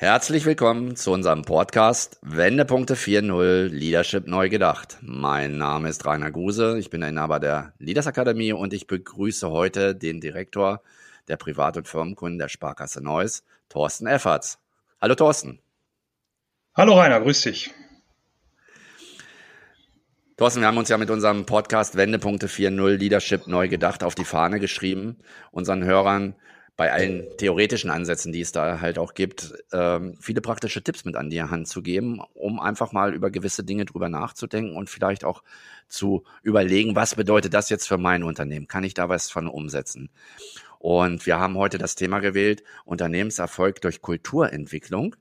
Herzlich willkommen zu unserem Podcast Wendepunkte 4.0 Leadership neu gedacht. Mein Name ist Rainer Guse, ich bin Inhaber der Leaders Akademie und ich begrüße heute den Direktor der Privat- und Firmenkunden der Sparkasse Neuss, Thorsten Efferts. Hallo Thorsten. Hallo Rainer, grüß dich. Thorsten, wir haben uns ja mit unserem Podcast Wendepunkte 4.0 Leadership neu gedacht auf die Fahne geschrieben, unseren Hörern bei allen theoretischen Ansätzen, die es da halt auch gibt, ähm, viele praktische Tipps mit an die Hand zu geben, um einfach mal über gewisse Dinge drüber nachzudenken und vielleicht auch zu überlegen, was bedeutet das jetzt für mein Unternehmen? Kann ich da was von umsetzen? Und wir haben heute das Thema gewählt, Unternehmenserfolg durch Kulturentwicklung.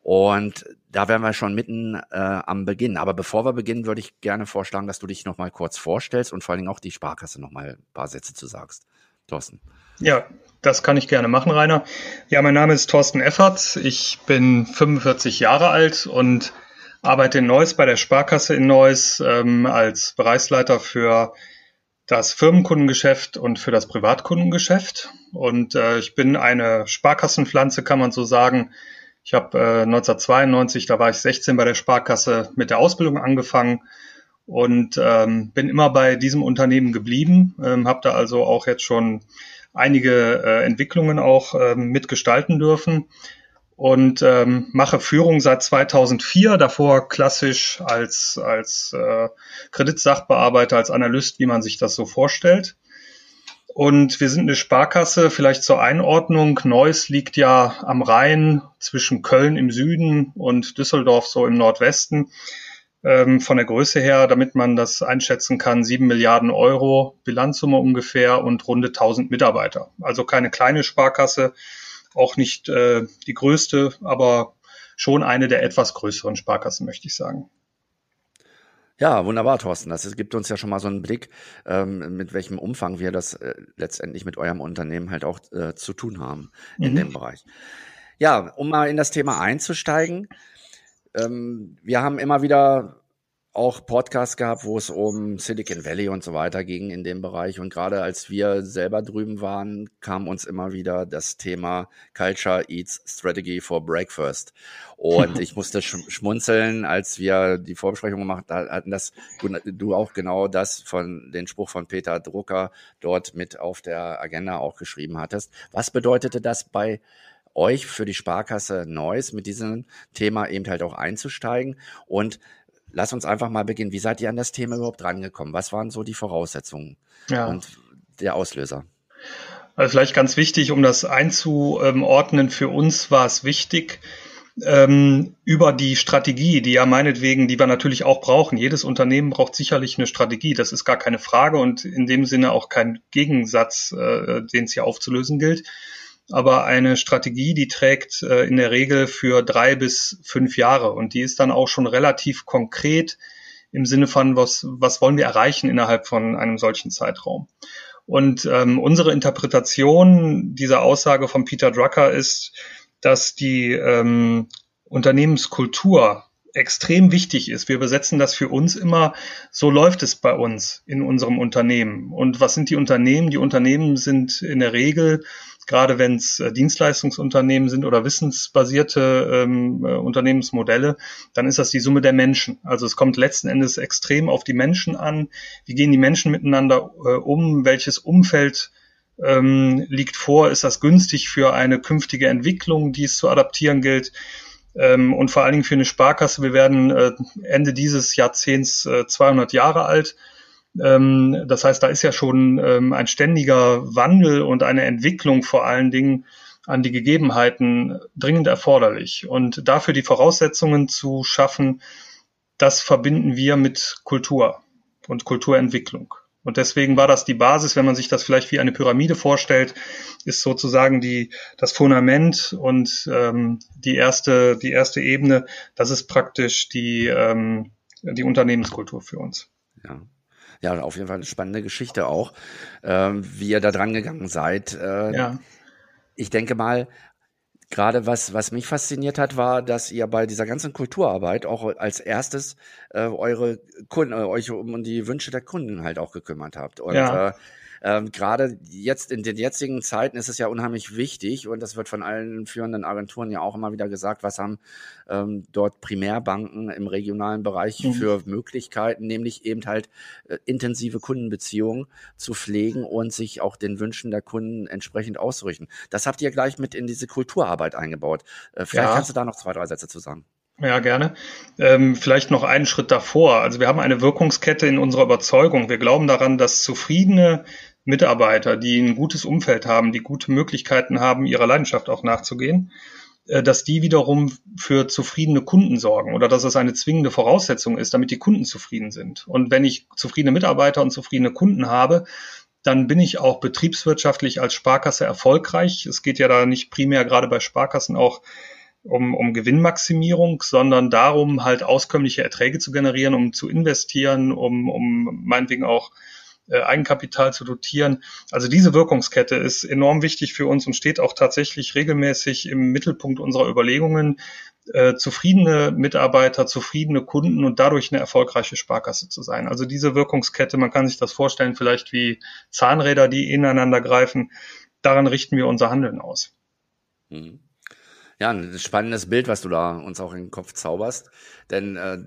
Und da wären wir schon mitten äh, am Beginn. Aber bevor wir beginnen, würde ich gerne vorschlagen, dass du dich noch mal kurz vorstellst und vor allen Dingen auch die Sparkasse noch mal ein paar Sätze zu sagst. Thorsten. Ja, das kann ich gerne machen, Rainer. Ja, mein Name ist Thorsten Effert. Ich bin 45 Jahre alt und arbeite in Neuss bei der Sparkasse in Neuss ähm, als Bereichsleiter für das Firmenkundengeschäft und für das Privatkundengeschäft. Und äh, ich bin eine Sparkassenpflanze, kann man so sagen. Ich habe äh, 1992, da war ich 16 bei der Sparkasse mit der Ausbildung angefangen und ähm, bin immer bei diesem Unternehmen geblieben, ähm, habe da also auch jetzt schon einige äh, Entwicklungen auch ähm, mitgestalten dürfen und ähm, mache Führung seit 2004, davor klassisch als, als äh, Kreditsachbearbeiter, als Analyst, wie man sich das so vorstellt. Und wir sind eine Sparkasse, vielleicht zur Einordnung. Neuss liegt ja am Rhein zwischen Köln im Süden und Düsseldorf so im Nordwesten ähm, von der Größe her, damit man das einschätzen kann, sieben Milliarden Euro Bilanzsumme ungefähr und runde 1000 Mitarbeiter. Also keine kleine Sparkasse, auch nicht äh, die größte, aber schon eine der etwas größeren Sparkassen, möchte ich sagen. Ja, wunderbar, Thorsten. Das gibt uns ja schon mal so einen Blick, ähm, mit welchem Umfang wir das äh, letztendlich mit eurem Unternehmen halt auch äh, zu tun haben in mhm. dem Bereich. Ja, um mal in das Thema einzusteigen, ähm, wir haben immer wieder auch Podcasts gehabt, wo es um Silicon Valley und so weiter ging in dem Bereich. Und gerade als wir selber drüben waren, kam uns immer wieder das Thema Culture Eats Strategy for Breakfast. Und ich musste schmunzeln, als wir die Vorbesprechung gemacht hatten, dass du auch genau das von den Spruch von Peter Drucker dort mit auf der Agenda auch geschrieben hattest. Was bedeutete das bei euch für die Sparkasse Neuss mit diesem Thema eben halt auch einzusteigen. Und lass uns einfach mal beginnen. Wie seid ihr an das Thema überhaupt rangekommen? Was waren so die Voraussetzungen ja. und der Auslöser? Also vielleicht ganz wichtig, um das einzuordnen, für uns war es wichtig, ähm, über die Strategie, die ja meinetwegen, die wir natürlich auch brauchen. Jedes Unternehmen braucht sicherlich eine Strategie, das ist gar keine Frage und in dem Sinne auch kein Gegensatz, äh, den es hier aufzulösen gilt aber eine Strategie, die trägt äh, in der Regel für drei bis fünf Jahre und die ist dann auch schon relativ konkret im Sinne von, was, was wollen wir erreichen innerhalb von einem solchen Zeitraum. Und ähm, unsere Interpretation dieser Aussage von Peter Drucker ist, dass die ähm, Unternehmenskultur extrem wichtig ist. Wir besetzen das für uns immer, so läuft es bei uns in unserem Unternehmen. Und was sind die Unternehmen? Die Unternehmen sind in der Regel gerade wenn es äh, Dienstleistungsunternehmen sind oder wissensbasierte ähm, äh, Unternehmensmodelle, dann ist das die Summe der Menschen. Also es kommt letzten Endes extrem auf die Menschen an. Wie gehen die Menschen miteinander äh, um? Welches Umfeld ähm, liegt vor? Ist das günstig für eine künftige Entwicklung, die es zu adaptieren gilt? Ähm, und vor allen Dingen für eine Sparkasse. Wir werden äh, Ende dieses Jahrzehnts äh, 200 Jahre alt. Ähm, das heißt, da ist ja schon ähm, ein ständiger Wandel und eine Entwicklung vor allen Dingen an die Gegebenheiten dringend erforderlich. Und dafür die Voraussetzungen zu schaffen, das verbinden wir mit Kultur und Kulturentwicklung. Und deswegen war das die Basis, wenn man sich das vielleicht wie eine Pyramide vorstellt, ist sozusagen die, das Fundament und ähm, die, erste, die erste Ebene, das ist praktisch die, ähm, die Unternehmenskultur für uns. Ja. Ja, auf jeden Fall eine spannende Geschichte auch, ähm, wie ihr da dran gegangen seid. Äh, ja. Ich denke mal, gerade was, was mich fasziniert hat, war, dass ihr bei dieser ganzen Kulturarbeit auch als erstes äh, eure Kunden, äh, euch um die Wünsche der Kunden halt auch gekümmert habt. Und ja. äh, ähm, Gerade jetzt in den jetzigen Zeiten ist es ja unheimlich wichtig und das wird von allen führenden Agenturen ja auch immer wieder gesagt, was haben ähm, dort Primärbanken im regionalen Bereich mhm. für Möglichkeiten, nämlich eben halt äh, intensive Kundenbeziehungen zu pflegen und sich auch den Wünschen der Kunden entsprechend auszurichten. Das habt ihr gleich mit in diese Kulturarbeit eingebaut. Äh, vielleicht ja. kannst du da noch zwei, drei Sätze zu sagen. Ja, gerne. Ähm, vielleicht noch einen Schritt davor. Also wir haben eine Wirkungskette in unserer Überzeugung. Wir glauben daran, dass zufriedene Mitarbeiter, die ein gutes Umfeld haben, die gute Möglichkeiten haben, ihrer Leidenschaft auch nachzugehen, äh, dass die wiederum für zufriedene Kunden sorgen oder dass es eine zwingende Voraussetzung ist, damit die Kunden zufrieden sind. Und wenn ich zufriedene Mitarbeiter und zufriedene Kunden habe, dann bin ich auch betriebswirtschaftlich als Sparkasse erfolgreich. Es geht ja da nicht primär gerade bei Sparkassen auch um, um Gewinnmaximierung, sondern darum, halt auskömmliche Erträge zu generieren, um zu investieren, um, um meinetwegen auch äh, Eigenkapital zu dotieren. Also diese Wirkungskette ist enorm wichtig für uns und steht auch tatsächlich regelmäßig im Mittelpunkt unserer Überlegungen, äh, zufriedene Mitarbeiter, zufriedene Kunden und dadurch eine erfolgreiche Sparkasse zu sein. Also diese Wirkungskette, man kann sich das vorstellen, vielleicht wie Zahnräder, die ineinander greifen. Daran richten wir unser Handeln aus. Mhm. Ja, ein spannendes Bild, was du da uns auch in den Kopf zauberst. Denn äh,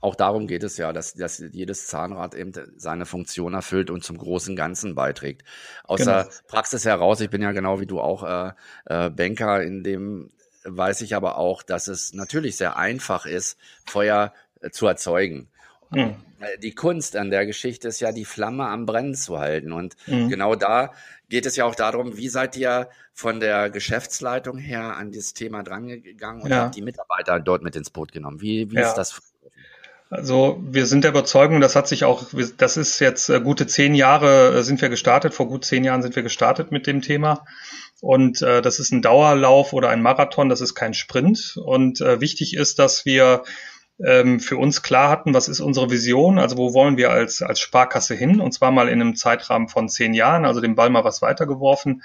auch darum geht es ja, dass, dass jedes Zahnrad eben seine Funktion erfüllt und zum großen Ganzen beiträgt. Aus genau. der Praxis heraus, ich bin ja genau wie du auch äh, äh, Banker, in dem weiß ich aber auch, dass es natürlich sehr einfach ist, Feuer äh, zu erzeugen. Mhm. Die Kunst an der Geschichte ist ja, die Flamme am Brennen zu halten. Und mhm. genau da geht es ja auch darum, wie seid ihr von der Geschäftsleitung her an dieses Thema drangegangen und ja. habt die Mitarbeiter dort mit ins Boot genommen? Wie, wie ja. ist das also wir sind der Überzeugung, das hat sich auch, das ist jetzt äh, gute zehn Jahre äh, sind wir gestartet, vor gut zehn Jahren sind wir gestartet mit dem Thema. Und äh, das ist ein Dauerlauf oder ein Marathon, das ist kein Sprint. Und äh, wichtig ist, dass wir ähm, für uns klar hatten, was ist unsere Vision, also wo wollen wir als, als Sparkasse hin, und zwar mal in einem Zeitrahmen von zehn Jahren, also den Ball mal was weitergeworfen.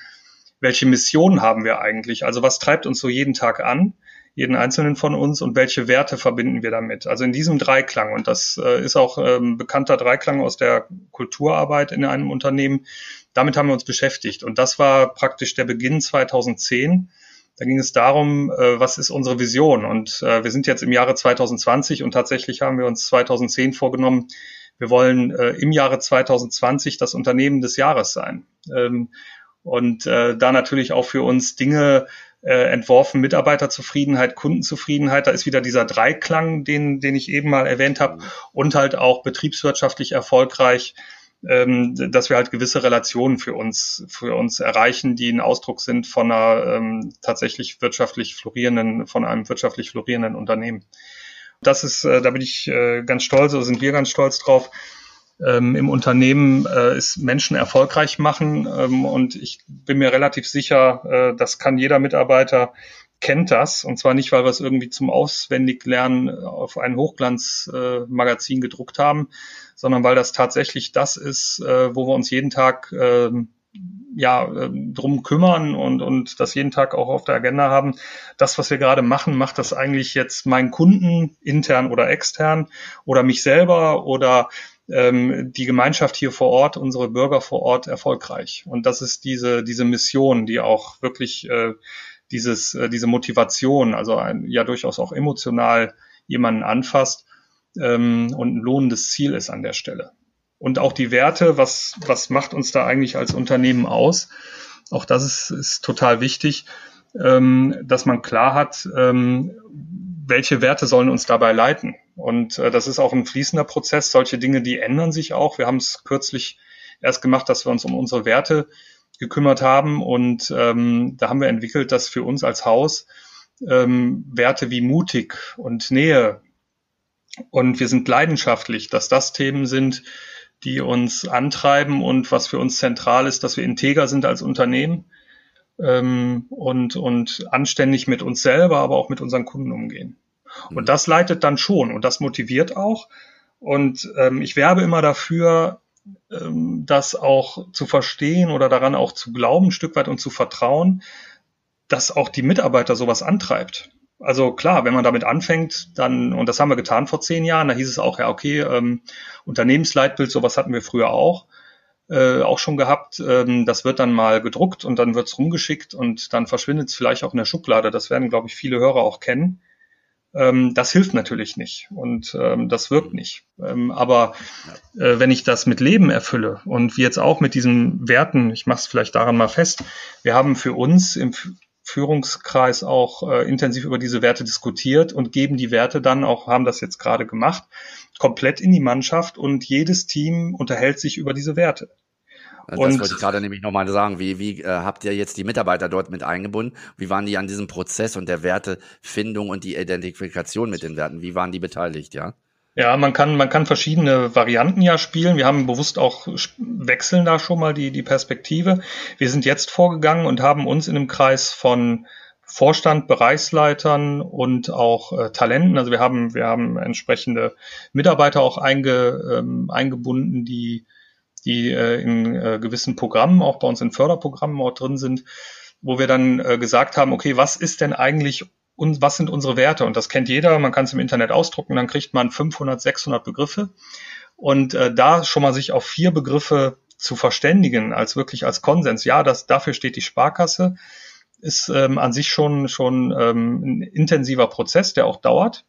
Welche Mission haben wir eigentlich? Also was treibt uns so jeden Tag an? Jeden einzelnen von uns und welche Werte verbinden wir damit. Also in diesem Dreiklang, und das äh, ist auch ähm, bekannter Dreiklang aus der Kulturarbeit in einem Unternehmen, damit haben wir uns beschäftigt. Und das war praktisch der Beginn 2010. Da ging es darum, äh, was ist unsere Vision? Und äh, wir sind jetzt im Jahre 2020 und tatsächlich haben wir uns 2010 vorgenommen, wir wollen äh, im Jahre 2020 das Unternehmen des Jahres sein. Ähm, und äh, da natürlich auch für uns Dinge äh, entworfen, Mitarbeiterzufriedenheit, Kundenzufriedenheit. Da ist wieder dieser Dreiklang, den, den ich eben mal erwähnt habe, und halt auch betriebswirtschaftlich erfolgreich, ähm, dass wir halt gewisse Relationen für uns, für uns erreichen, die ein Ausdruck sind von einer ähm, tatsächlich wirtschaftlich florierenden, von einem wirtschaftlich florierenden Unternehmen. Das ist, äh, da bin ich äh, ganz stolz, oder sind wir ganz stolz drauf, ähm, im Unternehmen äh, ist Menschen erfolgreich machen. Ähm, und ich bin mir relativ sicher, äh, das kann jeder Mitarbeiter kennt das. Und zwar nicht, weil wir es irgendwie zum Auswendiglernen auf ein Hochglanzmagazin äh, gedruckt haben, sondern weil das tatsächlich das ist, äh, wo wir uns jeden Tag äh, ja, äh, drum kümmern und, und das jeden Tag auch auf der Agenda haben. Das, was wir gerade machen, macht das eigentlich jetzt meinen Kunden, intern oder extern, oder mich selber oder ähm, die Gemeinschaft hier vor Ort, unsere Bürger vor Ort erfolgreich. Und das ist diese, diese Mission, die auch wirklich äh, dieses, äh, diese Motivation, also ein, ja durchaus auch emotional jemanden anfasst ähm, und ein lohnendes Ziel ist an der Stelle. Und auch die Werte, was, was macht uns da eigentlich als Unternehmen aus? Auch das ist, ist total wichtig, ähm, dass man klar hat, ähm, welche Werte sollen uns dabei leiten. Und äh, das ist auch ein fließender Prozess. Solche Dinge, die ändern sich auch. Wir haben es kürzlich erst gemacht, dass wir uns um unsere Werte gekümmert haben. Und ähm, da haben wir entwickelt, dass für uns als Haus ähm, Werte wie mutig und Nähe und wir sind leidenschaftlich, dass das Themen sind, die uns antreiben und was für uns zentral ist, dass wir integer sind als Unternehmen ähm, und, und anständig mit uns selber, aber auch mit unseren Kunden umgehen. Und mhm. das leitet dann schon und das motiviert auch. Und ähm, ich werbe immer dafür, ähm, das auch zu verstehen oder daran auch zu glauben, ein Stück weit und zu vertrauen, dass auch die Mitarbeiter sowas antreibt. Also klar, wenn man damit anfängt, dann, und das haben wir getan vor zehn Jahren, da hieß es auch, ja, okay, ähm, Unternehmensleitbild, sowas hatten wir früher auch, äh, auch schon gehabt. Ähm, das wird dann mal gedruckt und dann wird's rumgeschickt und dann verschwindet es vielleicht auch in der Schublade. Das werden, glaube ich, viele Hörer auch kennen. Ähm, das hilft natürlich nicht und ähm, das wirkt nicht. Ähm, aber äh, wenn ich das mit Leben erfülle und wie jetzt auch mit diesen Werten, ich mache es vielleicht daran mal fest, wir haben für uns im Führungskreis auch äh, intensiv über diese Werte diskutiert und geben die Werte dann auch, haben das jetzt gerade gemacht, komplett in die Mannschaft und jedes Team unterhält sich über diese Werte. Das und, wollte ich gerade nämlich nochmal sagen. Wie, wie äh, habt ihr jetzt die Mitarbeiter dort mit eingebunden? Wie waren die an diesem Prozess und der Wertefindung und die Identifikation mit den Werten? Wie waren die beteiligt, ja? Ja, man kann, man kann verschiedene Varianten ja spielen. Wir haben bewusst auch wechseln da schon mal die, die Perspektive. Wir sind jetzt vorgegangen und haben uns in einem Kreis von Vorstand, Bereichsleitern und auch äh, Talenten. Also wir haben, wir haben entsprechende Mitarbeiter auch einge, ähm, eingebunden, die, die äh, in äh, gewissen Programmen, auch bei uns in Förderprogrammen auch drin sind, wo wir dann äh, gesagt haben, okay, was ist denn eigentlich und was sind unsere Werte? Und das kennt jeder, man kann es im Internet ausdrucken, dann kriegt man 500, 600 Begriffe. Und äh, da schon mal sich auf vier Begriffe zu verständigen, als wirklich als Konsens, ja, das, dafür steht die Sparkasse, ist ähm, an sich schon, schon ähm, ein intensiver Prozess, der auch dauert.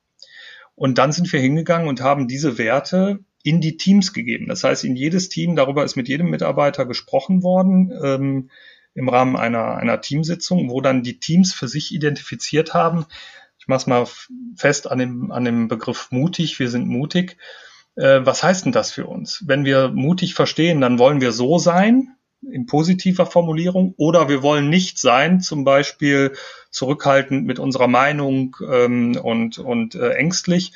Und dann sind wir hingegangen und haben diese Werte in die Teams gegeben. Das heißt, in jedes Team, darüber ist mit jedem Mitarbeiter gesprochen worden. Ähm, im Rahmen einer, einer Teamsitzung, wo dann die Teams für sich identifiziert haben. Ich mache es mal fest an dem, an dem Begriff mutig. Wir sind mutig. Äh, was heißt denn das für uns? Wenn wir mutig verstehen, dann wollen wir so sein, in positiver Formulierung, oder wir wollen nicht sein, zum Beispiel zurückhaltend mit unserer Meinung ähm, und, und äh, ängstlich.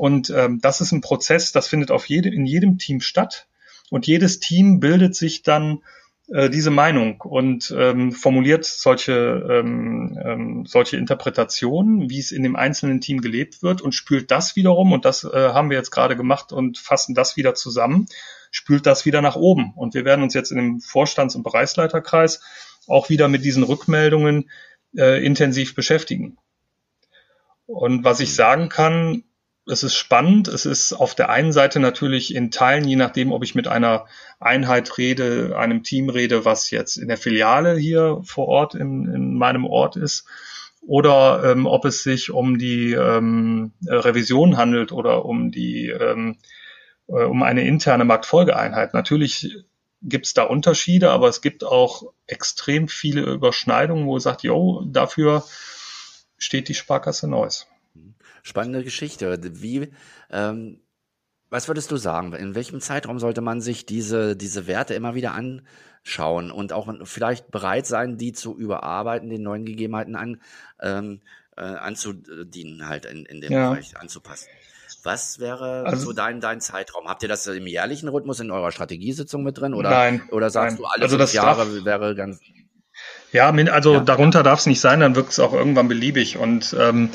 Und ähm, das ist ein Prozess, das findet auf jede, in jedem Team statt. Und jedes Team bildet sich dann äh, diese Meinung und ähm, formuliert solche, ähm, ähm, solche Interpretationen, wie es in dem einzelnen Team gelebt wird und spült das wiederum, und das äh, haben wir jetzt gerade gemacht und fassen das wieder zusammen, spült das wieder nach oben. Und wir werden uns jetzt in dem Vorstands- und Bereichsleiterkreis auch wieder mit diesen Rückmeldungen äh, intensiv beschäftigen. Und was ich sagen kann, es ist spannend. Es ist auf der einen Seite natürlich in Teilen, je nachdem, ob ich mit einer Einheit rede, einem Team rede, was jetzt in der Filiale hier vor Ort in, in meinem Ort ist, oder ähm, ob es sich um die ähm, Revision handelt oder um die ähm, äh, um eine interne Marktfolgeeinheit. Natürlich gibt es da Unterschiede, aber es gibt auch extrem viele Überschneidungen, wo es sagt, jo, dafür steht die Sparkasse Neuss. Spannende Geschichte. Wie, ähm, was würdest du sagen? In welchem Zeitraum sollte man sich diese, diese Werte immer wieder anschauen und auch vielleicht bereit sein, die zu überarbeiten, den neuen Gegebenheiten an, ähm, äh, anzudienen, halt in, in dem ja. Bereich anzupassen? Was wäre also, so dein, dein Zeitraum? Habt ihr das im jährlichen Rhythmus in eurer Strategiesitzung mit drin? Oder, nein, oder sagst nein. du, alle also fünf Jahre darf, wäre ganz. Ja, also ja. darunter darf es nicht sein, dann wirkt es auch irgendwann beliebig. Und ähm,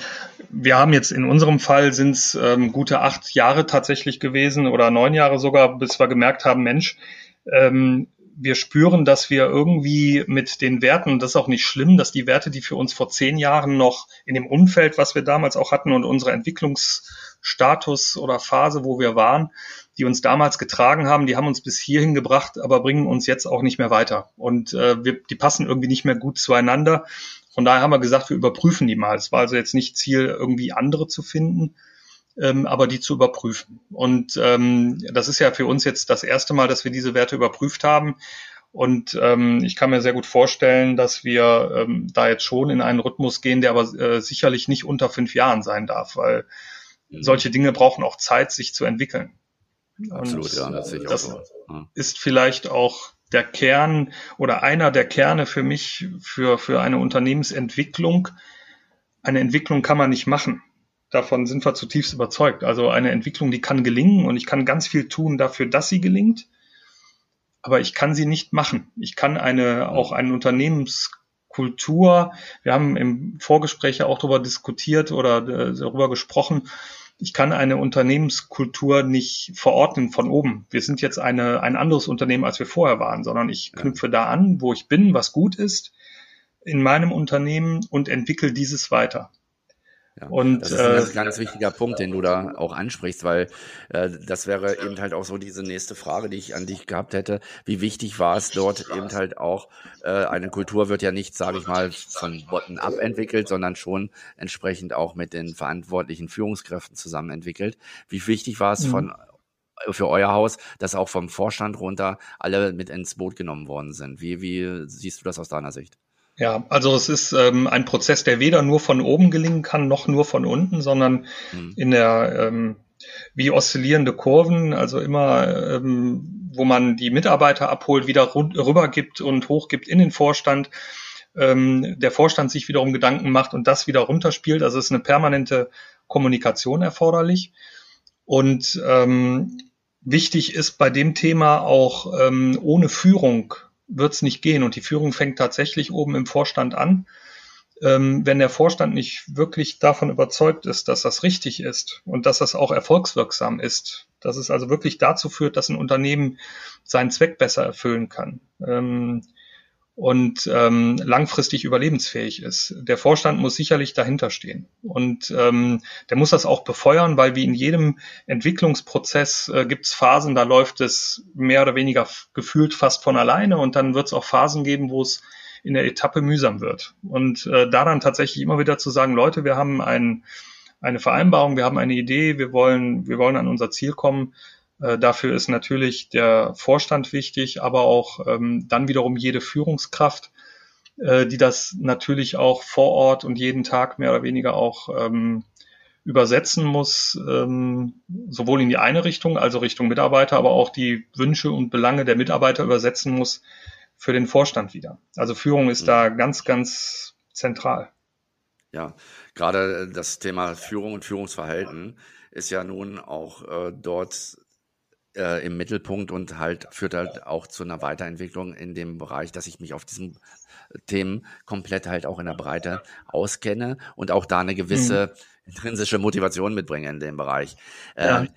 wir haben jetzt in unserem Fall sind es ähm, gute acht Jahre tatsächlich gewesen oder neun Jahre sogar, bis wir gemerkt haben, Mensch, ähm, wir spüren, dass wir irgendwie mit den Werten, das ist auch nicht schlimm, dass die Werte, die für uns vor zehn Jahren noch in dem Umfeld, was wir damals auch hatten und unserer Entwicklungsstatus oder Phase, wo wir waren, die uns damals getragen haben, die haben uns bis hierhin gebracht, aber bringen uns jetzt auch nicht mehr weiter. Und äh, wir, die passen irgendwie nicht mehr gut zueinander. Von daher haben wir gesagt, wir überprüfen die mal. Es war also jetzt nicht Ziel, irgendwie andere zu finden, ähm, aber die zu überprüfen. Und ähm, das ist ja für uns jetzt das erste Mal, dass wir diese Werte überprüft haben. Und ähm, ich kann mir sehr gut vorstellen, dass wir ähm, da jetzt schon in einen Rhythmus gehen, der aber äh, sicherlich nicht unter fünf Jahren sein darf, weil mhm. solche Dinge brauchen auch Zeit, sich zu entwickeln. Absolut, ja, das sehe ich das auch so. Ist vielleicht auch der Kern oder einer der Kerne für mich für, für eine Unternehmensentwicklung. Eine Entwicklung kann man nicht machen. Davon sind wir zutiefst überzeugt. Also eine Entwicklung, die kann gelingen und ich kann ganz viel tun dafür, dass sie gelingt. Aber ich kann sie nicht machen. Ich kann eine, auch eine Unternehmenskultur, wir haben im Vorgespräch ja auch darüber diskutiert oder äh, darüber gesprochen, ich kann eine Unternehmenskultur nicht verordnen von oben. Wir sind jetzt eine, ein anderes Unternehmen, als wir vorher waren, sondern ich knüpfe da an, wo ich bin, was gut ist in meinem Unternehmen und entwickle dieses weiter. Ja, und das ist ein ganz, äh, ganz wichtiger Punkt, den du da auch ansprichst, weil äh, das wäre eben halt auch so diese nächste Frage, die ich an dich gehabt hätte. Wie wichtig war es dort eben halt auch, äh, eine Kultur wird ja nicht, sage ich mal, von bottom-up entwickelt, sondern schon entsprechend auch mit den verantwortlichen Führungskräften zusammen entwickelt. Wie wichtig war es mhm. von für euer Haus, dass auch vom Vorstand runter alle mit ins Boot genommen worden sind. Wie, wie siehst du das aus deiner Sicht? Ja, also es ist ähm, ein Prozess, der weder nur von oben gelingen kann, noch nur von unten, sondern mhm. in der ähm, wie oszillierende Kurven, also immer, ähm, wo man die Mitarbeiter abholt, wieder rübergibt und hochgibt in den Vorstand, ähm, der Vorstand sich wiederum Gedanken macht und das wieder runterspielt. Also es ist eine permanente Kommunikation erforderlich. Und ähm, wichtig ist bei dem Thema auch ähm, ohne Führung wird es nicht gehen. Und die Führung fängt tatsächlich oben im Vorstand an. Ähm, wenn der Vorstand nicht wirklich davon überzeugt ist, dass das richtig ist und dass das auch erfolgswirksam ist, dass es also wirklich dazu führt, dass ein Unternehmen seinen Zweck besser erfüllen kann, ähm, und ähm, langfristig überlebensfähig ist. Der Vorstand muss sicherlich dahinter stehen und ähm, der muss das auch befeuern, weil wie in jedem Entwicklungsprozess äh, gibt es Phasen, da läuft es mehr oder weniger gefühlt fast von alleine und dann wird es auch Phasen geben, wo es in der Etappe mühsam wird. Und äh, da dann tatsächlich immer wieder zu sagen, Leute, wir haben ein, eine Vereinbarung, wir haben eine Idee, wir wollen, wir wollen an unser Ziel kommen, dafür ist natürlich der Vorstand wichtig, aber auch ähm, dann wiederum jede Führungskraft, äh, die das natürlich auch vor Ort und jeden Tag mehr oder weniger auch ähm, übersetzen muss, ähm, sowohl in die eine Richtung, also Richtung Mitarbeiter, aber auch die Wünsche und Belange der Mitarbeiter übersetzen muss für den Vorstand wieder. Also Führung ist da ganz, ganz zentral. Ja, gerade das Thema Führung und Führungsverhalten ist ja nun auch äh, dort äh, im Mittelpunkt und halt führt halt auch zu einer Weiterentwicklung in dem Bereich, dass ich mich auf diesen Themen komplett halt auch in der Breite auskenne und auch da eine gewisse mhm. intrinsische Motivation mitbringe in dem Bereich. Ja. Ähm,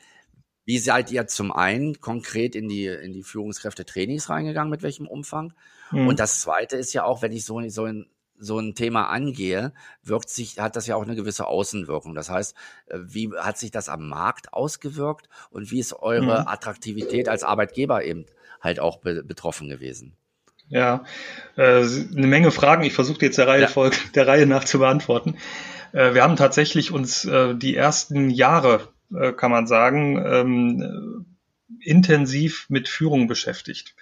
wie seid ihr zum einen konkret in die, in die Führungskräfte-Trainings reingegangen, mit welchem Umfang? Mhm. Und das zweite ist ja auch, wenn ich so, so in so ein Thema angehe, wirkt sich, hat das ja auch eine gewisse Außenwirkung. Das heißt, äh, wie hat sich das am Markt ausgewirkt und wie ist eure mhm. Attraktivität als Arbeitgeber eben halt auch be betroffen gewesen? Ja, äh, eine Menge Fragen. Ich versuche jetzt der Reihe, ja. Folge, der Reihe nach zu beantworten. Äh, wir haben tatsächlich uns äh, die ersten Jahre, äh, kann man sagen, ähm, intensiv mit Führung beschäftigt.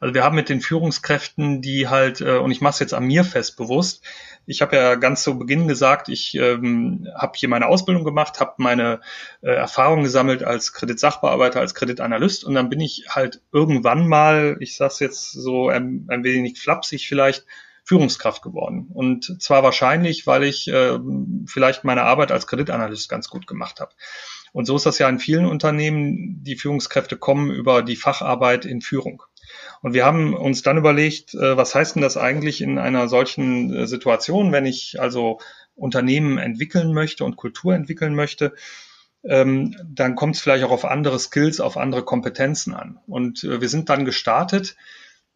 Also wir haben mit den Führungskräften, die halt, äh, und ich mache es jetzt an mir fest bewusst, ich habe ja ganz zu Beginn gesagt, ich ähm, habe hier meine Ausbildung gemacht, habe meine äh, Erfahrung gesammelt als Kreditsachbearbeiter, als Kreditanalyst und dann bin ich halt irgendwann mal, ich sage es jetzt so ein, ein wenig flapsig vielleicht, Führungskraft geworden. Und zwar wahrscheinlich, weil ich äh, vielleicht meine Arbeit als Kreditanalyst ganz gut gemacht habe. Und so ist das ja in vielen Unternehmen. Die Führungskräfte kommen über die Facharbeit in Führung. Und wir haben uns dann überlegt, äh, was heißt denn das eigentlich in einer solchen äh, Situation, wenn ich also Unternehmen entwickeln möchte und Kultur entwickeln möchte, ähm, dann kommt es vielleicht auch auf andere Skills, auf andere Kompetenzen an. Und äh, wir sind dann gestartet,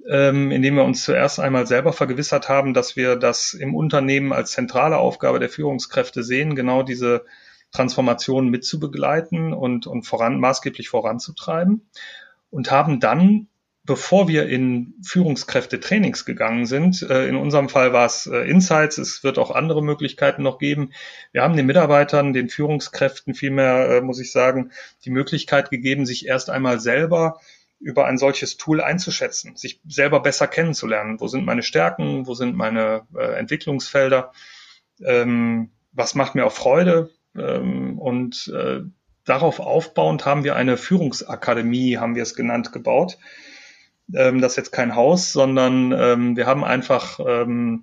ähm, indem wir uns zuerst einmal selber vergewissert haben, dass wir das im Unternehmen als zentrale Aufgabe der Führungskräfte sehen, genau diese Transformation mitzubegleiten und, und voran, maßgeblich voranzutreiben. Und haben dann bevor wir in Führungskräfte-Trainings gegangen sind, äh, in unserem Fall war es äh, Insights, es wird auch andere Möglichkeiten noch geben. Wir haben den Mitarbeitern, den Führungskräften vielmehr, äh, muss ich sagen, die Möglichkeit gegeben, sich erst einmal selber über ein solches Tool einzuschätzen, sich selber besser kennenzulernen. Wo sind meine Stärken? Wo sind meine Entwicklungsfelder? Ähm, was macht mir auch Freude? Ähm, und darauf aufbauend haben wir eine Führungsakademie, haben wir es genannt, gebaut ähm, das ist jetzt kein Haus, sondern ähm, wir haben einfach ähm,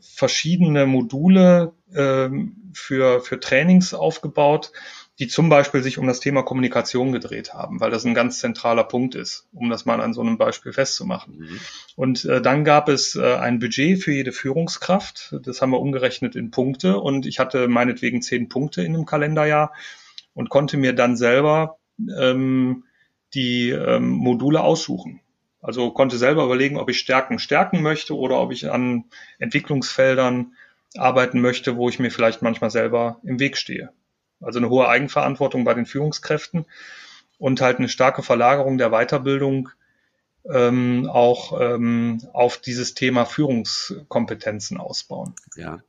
verschiedene Module ähm, für, für Trainings aufgebaut, die zum Beispiel sich um das Thema Kommunikation gedreht haben, weil das ein ganz zentraler Punkt ist, um das mal an so einem Beispiel festzumachen. Mhm. Und äh, dann gab es äh, ein Budget für jede Führungskraft. Das haben wir umgerechnet in Punkte und ich hatte meinetwegen zehn Punkte in einem Kalenderjahr und konnte mir dann selber ähm, die ähm, Module aussuchen. Also konnte selber überlegen, ob ich Stärken stärken möchte oder ob ich an Entwicklungsfeldern arbeiten möchte, wo ich mir vielleicht manchmal selber im Weg stehe. Also eine hohe Eigenverantwortung bei den Führungskräften und halt eine starke Verlagerung der Weiterbildung ähm, auch ähm, auf dieses Thema Führungskompetenzen ausbauen. Ja.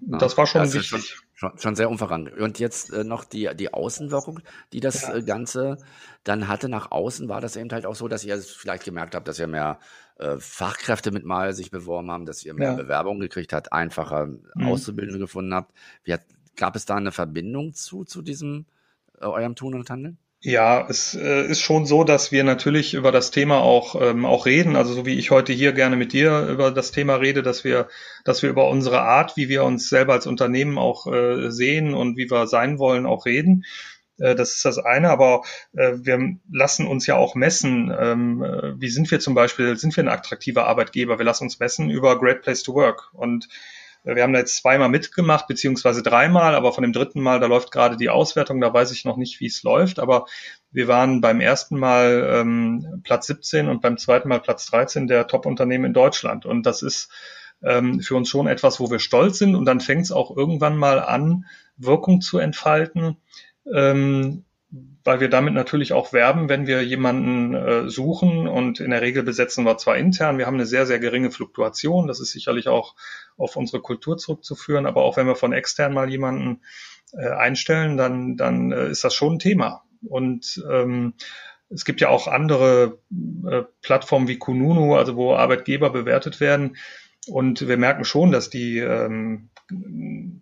Das war schon das wichtig. Schon, schon, sehr umfangreich. Und jetzt äh, noch die, die Außenwirkung, die das ja. äh, Ganze dann hatte. Nach außen war das eben halt auch so, dass ihr vielleicht gemerkt habt, dass ihr mehr äh, Fachkräfte mit mal sich beworben haben, dass ihr mehr ja. Bewerbungen gekriegt habt, einfacher mhm. Auszubildende gefunden habt. Wie hat, gab es da eine Verbindung zu, zu diesem äh, eurem Tun und Handeln? Ja, es äh, ist schon so, dass wir natürlich über das Thema auch, ähm, auch reden. Also so wie ich heute hier gerne mit dir über das Thema rede, dass wir, dass wir über unsere Art, wie wir uns selber als Unternehmen auch äh, sehen und wie wir sein wollen, auch reden. Äh, das ist das eine, aber äh, wir lassen uns ja auch messen. Ähm, äh, wie sind wir zum Beispiel, sind wir ein attraktiver Arbeitgeber? Wir lassen uns messen über Great Place to Work. Und wir haben da jetzt zweimal mitgemacht, beziehungsweise dreimal, aber von dem dritten Mal, da läuft gerade die Auswertung, da weiß ich noch nicht, wie es läuft, aber wir waren beim ersten Mal ähm, Platz 17 und beim zweiten Mal Platz 13 der Top-Unternehmen in Deutschland. Und das ist ähm, für uns schon etwas, wo wir stolz sind und dann fängt es auch irgendwann mal an, Wirkung zu entfalten. Ähm, weil wir damit natürlich auch werben, wenn wir jemanden äh, suchen und in der Regel besetzen wir zwar intern, wir haben eine sehr, sehr geringe Fluktuation, das ist sicherlich auch auf unsere Kultur zurückzuführen, aber auch wenn wir von extern mal jemanden äh, einstellen, dann, dann äh, ist das schon ein Thema. Und ähm, es gibt ja auch andere äh, Plattformen wie Kununu, also wo Arbeitgeber bewertet werden. Und wir merken schon, dass die ähm,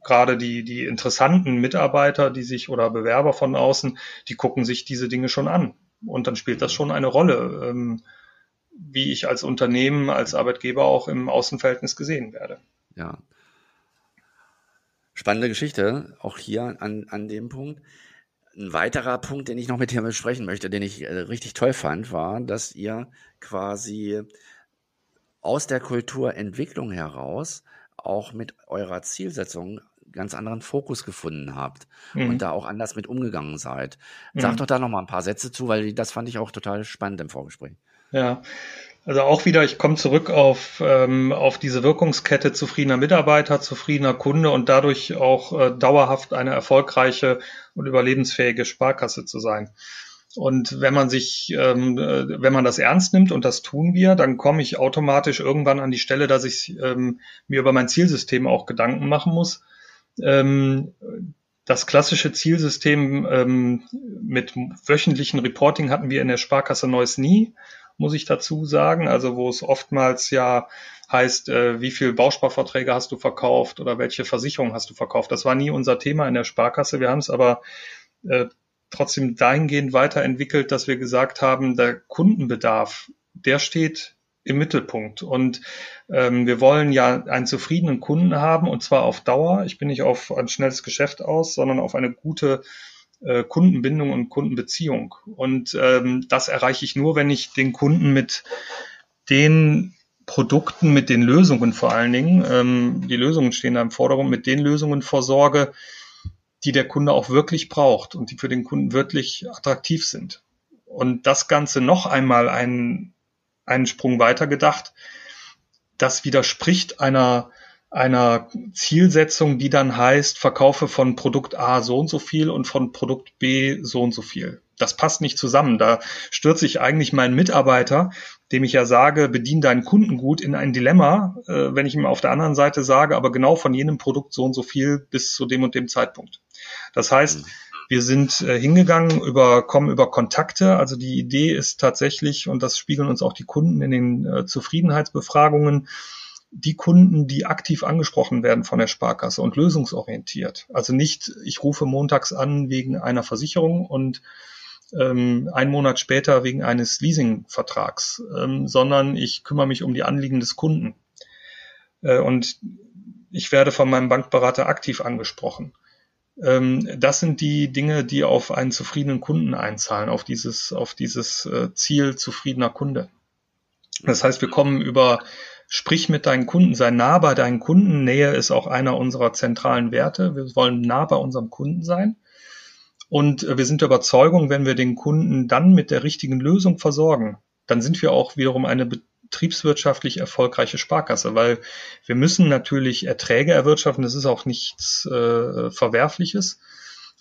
gerade die, die interessanten Mitarbeiter, die sich oder Bewerber von außen, die gucken sich diese Dinge schon an. Und dann spielt das schon eine Rolle, ähm, wie ich als Unternehmen, als Arbeitgeber auch im Außenverhältnis gesehen werde. Ja. Spannende Geschichte, auch hier an, an dem Punkt. Ein weiterer Punkt, den ich noch mit dir besprechen möchte, den ich äh, richtig toll fand, war, dass ihr quasi aus der Kulturentwicklung heraus auch mit eurer Zielsetzung ganz anderen Fokus gefunden habt mhm. und da auch anders mit umgegangen seid. Sag mhm. doch da noch mal ein paar Sätze zu, weil das fand ich auch total spannend im Vorgespräch. Ja, also auch wieder, ich komme zurück auf, ähm, auf diese Wirkungskette zufriedener Mitarbeiter, zufriedener Kunde und dadurch auch äh, dauerhaft eine erfolgreiche und überlebensfähige Sparkasse zu sein. Und wenn man sich, ähm, äh, wenn man das ernst nimmt, und das tun wir, dann komme ich automatisch irgendwann an die Stelle, dass ich ähm, mir über mein Zielsystem auch Gedanken machen muss. Ähm, das klassische Zielsystem ähm, mit wöchentlichen Reporting hatten wir in der Sparkasse Neues nie muss ich dazu sagen. Also wo es oftmals ja heißt, äh, wie viel Bausparverträge hast du verkauft oder welche Versicherung hast du verkauft. Das war nie unser Thema in der Sparkasse. Wir haben es aber äh, trotzdem dahingehend weiterentwickelt, dass wir gesagt haben, der Kundenbedarf, der steht im Mittelpunkt. Und ähm, wir wollen ja einen zufriedenen Kunden haben und zwar auf Dauer. Ich bin nicht auf ein schnelles Geschäft aus, sondern auf eine gute äh, Kundenbindung und Kundenbeziehung. Und ähm, das erreiche ich nur, wenn ich den Kunden mit den Produkten, mit den Lösungen vor allen Dingen, ähm, die Lösungen stehen da im Vordergrund, mit den Lösungen versorge, die der Kunde auch wirklich braucht und die für den Kunden wirklich attraktiv sind. Und das Ganze noch einmal einen, einen Sprung weiter gedacht, das widerspricht einer einer Zielsetzung, die dann heißt, verkaufe von Produkt A so und so viel und von Produkt B so und so viel. Das passt nicht zusammen. Da stürze ich eigentlich meinen Mitarbeiter, dem ich ja sage, bedien deinen Kunden gut, in ein Dilemma, äh, wenn ich ihm auf der anderen Seite sage, aber genau von jenem Produkt so und so viel bis zu dem und dem Zeitpunkt. Das heißt, mhm. wir sind äh, hingegangen über, kommen über Kontakte. Also die Idee ist tatsächlich, und das spiegeln uns auch die Kunden in den äh, Zufriedenheitsbefragungen, die Kunden, die aktiv angesprochen werden von der Sparkasse und lösungsorientiert. Also nicht, ich rufe montags an wegen einer Versicherung und ähm, einen Monat später wegen eines Leasingvertrags, ähm, sondern ich kümmere mich um die Anliegen des Kunden. Äh, und ich werde von meinem Bankberater aktiv angesprochen. Ähm, das sind die Dinge, die auf einen zufriedenen Kunden einzahlen, auf dieses, auf dieses äh, Ziel zufriedener Kunde. Das heißt, wir kommen über Sprich mit deinen Kunden, sei nah bei deinen Kunden. Nähe ist auch einer unserer zentralen Werte. Wir wollen nah bei unserem Kunden sein. Und äh, wir sind der Überzeugung, wenn wir den Kunden dann mit der richtigen Lösung versorgen, dann sind wir auch wiederum eine betriebswirtschaftlich erfolgreiche Sparkasse, weil wir müssen natürlich Erträge erwirtschaften. Das ist auch nichts äh, Verwerfliches,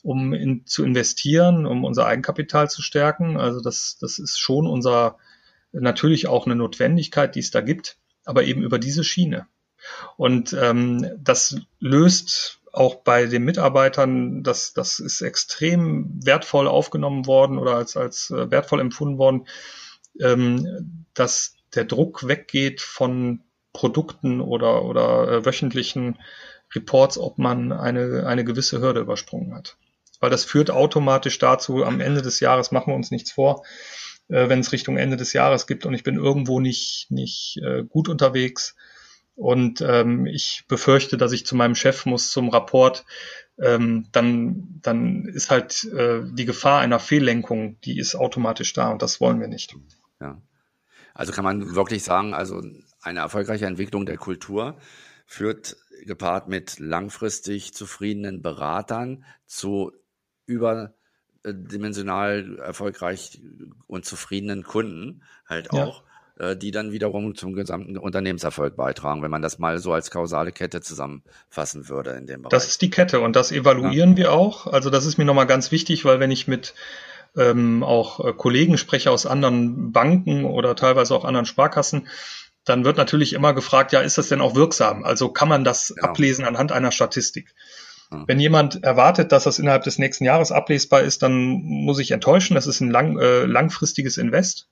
um in, zu investieren, um unser Eigenkapital zu stärken. Also das, das ist schon unser natürlich auch eine Notwendigkeit, die es da gibt aber eben über diese Schiene. Und ähm, das löst auch bei den Mitarbeitern, das, das ist extrem wertvoll aufgenommen worden oder als, als äh, wertvoll empfunden worden, ähm, dass der Druck weggeht von Produkten oder, oder äh, wöchentlichen Reports, ob man eine, eine gewisse Hürde übersprungen hat. Weil das führt automatisch dazu, am Ende des Jahres machen wir uns nichts vor, äh, wenn es Richtung Ende des Jahres gibt und ich bin irgendwo nicht, nicht äh, gut unterwegs. Und ähm, ich befürchte, dass ich zu meinem Chef muss zum Rapport. Ähm, dann, dann ist halt äh, die Gefahr einer Fehllenkung, die ist automatisch da und das wollen wir nicht. Ja. Also kann man wirklich sagen, also eine erfolgreiche Entwicklung der Kultur führt gepaart mit langfristig zufriedenen Beratern zu über dimensional erfolgreich und zufriedenen Kunden halt auch, ja. äh, die dann wiederum zum gesamten Unternehmenserfolg beitragen, wenn man das mal so als kausale Kette zusammenfassen würde in dem Bereich. Das ist die Kette und das evaluieren ja. wir auch. Also das ist mir nochmal ganz wichtig, weil wenn ich mit ähm, auch äh, Kollegen spreche aus anderen Banken oder teilweise auch anderen Sparkassen, dann wird natürlich immer gefragt, ja, ist das denn auch wirksam? Also kann man das genau. ablesen anhand einer Statistik? Wenn jemand erwartet, dass das innerhalb des nächsten Jahres ablesbar ist, dann muss ich enttäuschen. Das ist ein lang, äh, langfristiges Invest.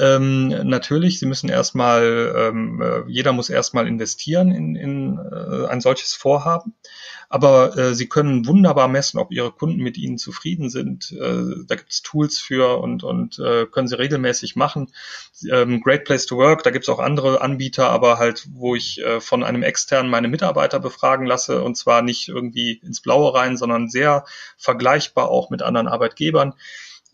Ähm, natürlich, Sie müssen erstmal, ähm, äh, jeder muss erstmal investieren in, in äh, ein solches Vorhaben. Aber äh, Sie können wunderbar messen, ob Ihre Kunden mit Ihnen zufrieden sind. Äh, da gibt es Tools für und, und äh, können Sie regelmäßig machen. Ähm, Great Place to Work, da gibt es auch andere Anbieter, aber halt, wo ich äh, von einem externen meine Mitarbeiter befragen lasse und zwar nicht irgendwie ins Blaue rein, sondern sehr vergleichbar auch mit anderen Arbeitgebern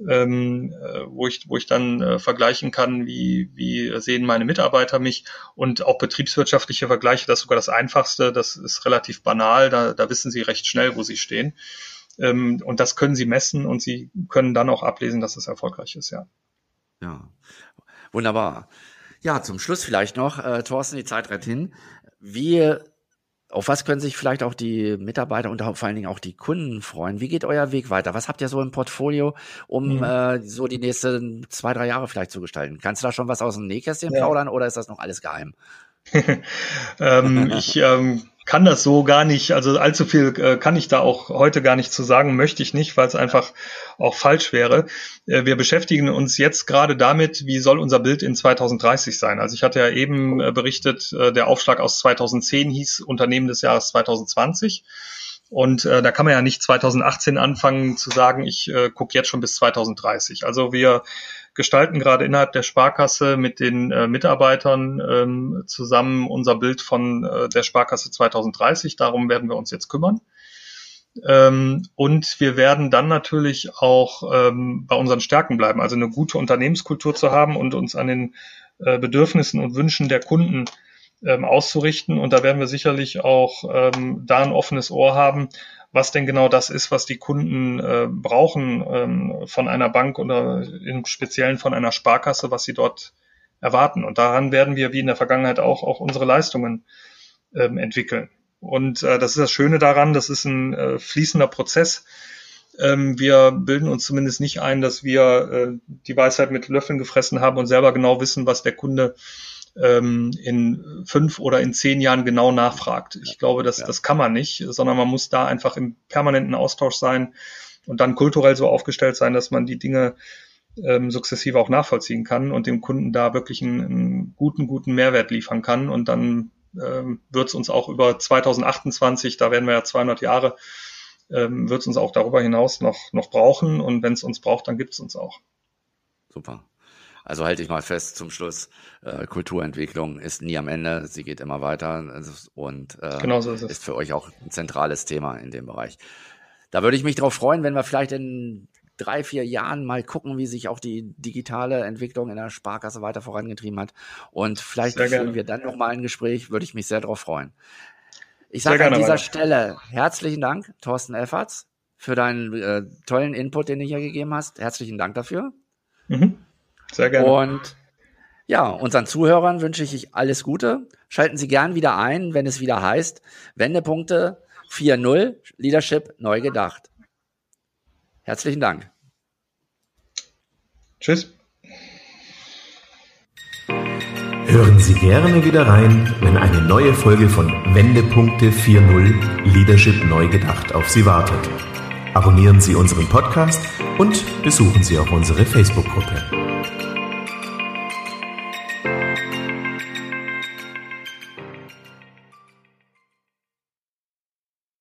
ähm, äh, wo ich, wo ich dann äh, vergleichen kann, wie, wie sehen meine Mitarbeiter mich und auch betriebswirtschaftliche Vergleiche, das ist sogar das Einfachste, das ist relativ banal, da, da wissen Sie recht schnell, wo Sie stehen. Ähm, und das können Sie messen und Sie können dann auch ablesen, dass es erfolgreich ist, ja. Ja, wunderbar. Ja, zum Schluss vielleicht noch, äh, Thorsten, die Zeit rennt hin. Wie auf was können sich vielleicht auch die Mitarbeiter und vor allen Dingen auch die Kunden freuen? Wie geht euer Weg weiter? Was habt ihr so im Portfolio, um mhm. äh, so die nächsten zwei, drei Jahre vielleicht zu gestalten? Kannst du da schon was aus dem Nähkästchen ja. plaudern oder ist das noch alles geheim? ähm, ich ähm, kann das so gar nicht, also allzu viel äh, kann ich da auch heute gar nicht zu sagen, möchte ich nicht, weil es einfach auch falsch wäre. Äh, wir beschäftigen uns jetzt gerade damit, wie soll unser Bild in 2030 sein. Also ich hatte ja eben äh, berichtet, äh, der Aufschlag aus 2010 hieß Unternehmen des Jahres 2020. Und äh, da kann man ja nicht 2018 anfangen zu sagen, ich äh, gucke jetzt schon bis 2030. Also wir gestalten gerade innerhalb der Sparkasse mit den äh, Mitarbeitern ähm, zusammen unser Bild von äh, der Sparkasse 2030. Darum werden wir uns jetzt kümmern. Ähm, und wir werden dann natürlich auch ähm, bei unseren Stärken bleiben, also eine gute Unternehmenskultur zu haben und uns an den äh, Bedürfnissen und Wünschen der Kunden ähm, auszurichten. Und da werden wir sicherlich auch ähm, da ein offenes Ohr haben, was denn genau das ist, was die Kunden äh, brauchen ähm, von einer Bank oder im Speziellen von einer Sparkasse, was sie dort erwarten. Und daran werden wir wie in der Vergangenheit auch, auch unsere Leistungen ähm, entwickeln. Und äh, das ist das Schöne daran, das ist ein äh, fließender Prozess. Ähm, wir bilden uns zumindest nicht ein, dass wir äh, die Weisheit mit Löffeln gefressen haben und selber genau wissen, was der Kunde ähm, in fünf oder in zehn Jahren genau nachfragt. Ich glaube, das, ja. das kann man nicht, sondern man muss da einfach im permanenten Austausch sein und dann kulturell so aufgestellt sein, dass man die Dinge ähm, sukzessive auch nachvollziehen kann und dem Kunden da wirklich einen, einen guten, guten Mehrwert liefern kann. Und dann ähm, wird es uns auch über 2028, da werden wir ja 200 Jahre, ähm, wird es uns auch darüber hinaus noch, noch brauchen. Und wenn es uns braucht, dann gibt es uns auch. Super. Also halte ich mal fest zum Schluss, äh, Kulturentwicklung ist nie am Ende, sie geht immer weiter und äh, genau so ist, ist, für euch auch ein zentrales Thema in dem Bereich. da würde ich mich drauf freuen, wenn wir vielleicht in drei, vier Jahren mal gucken, wie sich auch die digitale Entwicklung in der Sparkasse weiter vorangetrieben hat. Und vielleicht führen wir dann nochmal ein Gespräch, würde ich mich sehr darauf freuen. Ich sage an dieser weiter. Stelle herzlichen Dank, Thorsten Efferts, für deinen äh, tollen Input, den du hier gegeben hast. Herzlichen Dank dafür. Mhm. Sehr gerne. Und ja, unseren Zuhörern wünsche ich alles Gute. Schalten Sie gern wieder ein, wenn es wieder heißt Wendepunkte 4.0 Leadership neu gedacht. Herzlichen Dank. Tschüss. Hören Sie gerne wieder rein, wenn eine neue Folge von Wendepunkte 4.0 Leadership neu gedacht auf Sie wartet. Abonnieren Sie unseren Podcast und besuchen Sie auch unsere Facebook-Gruppe.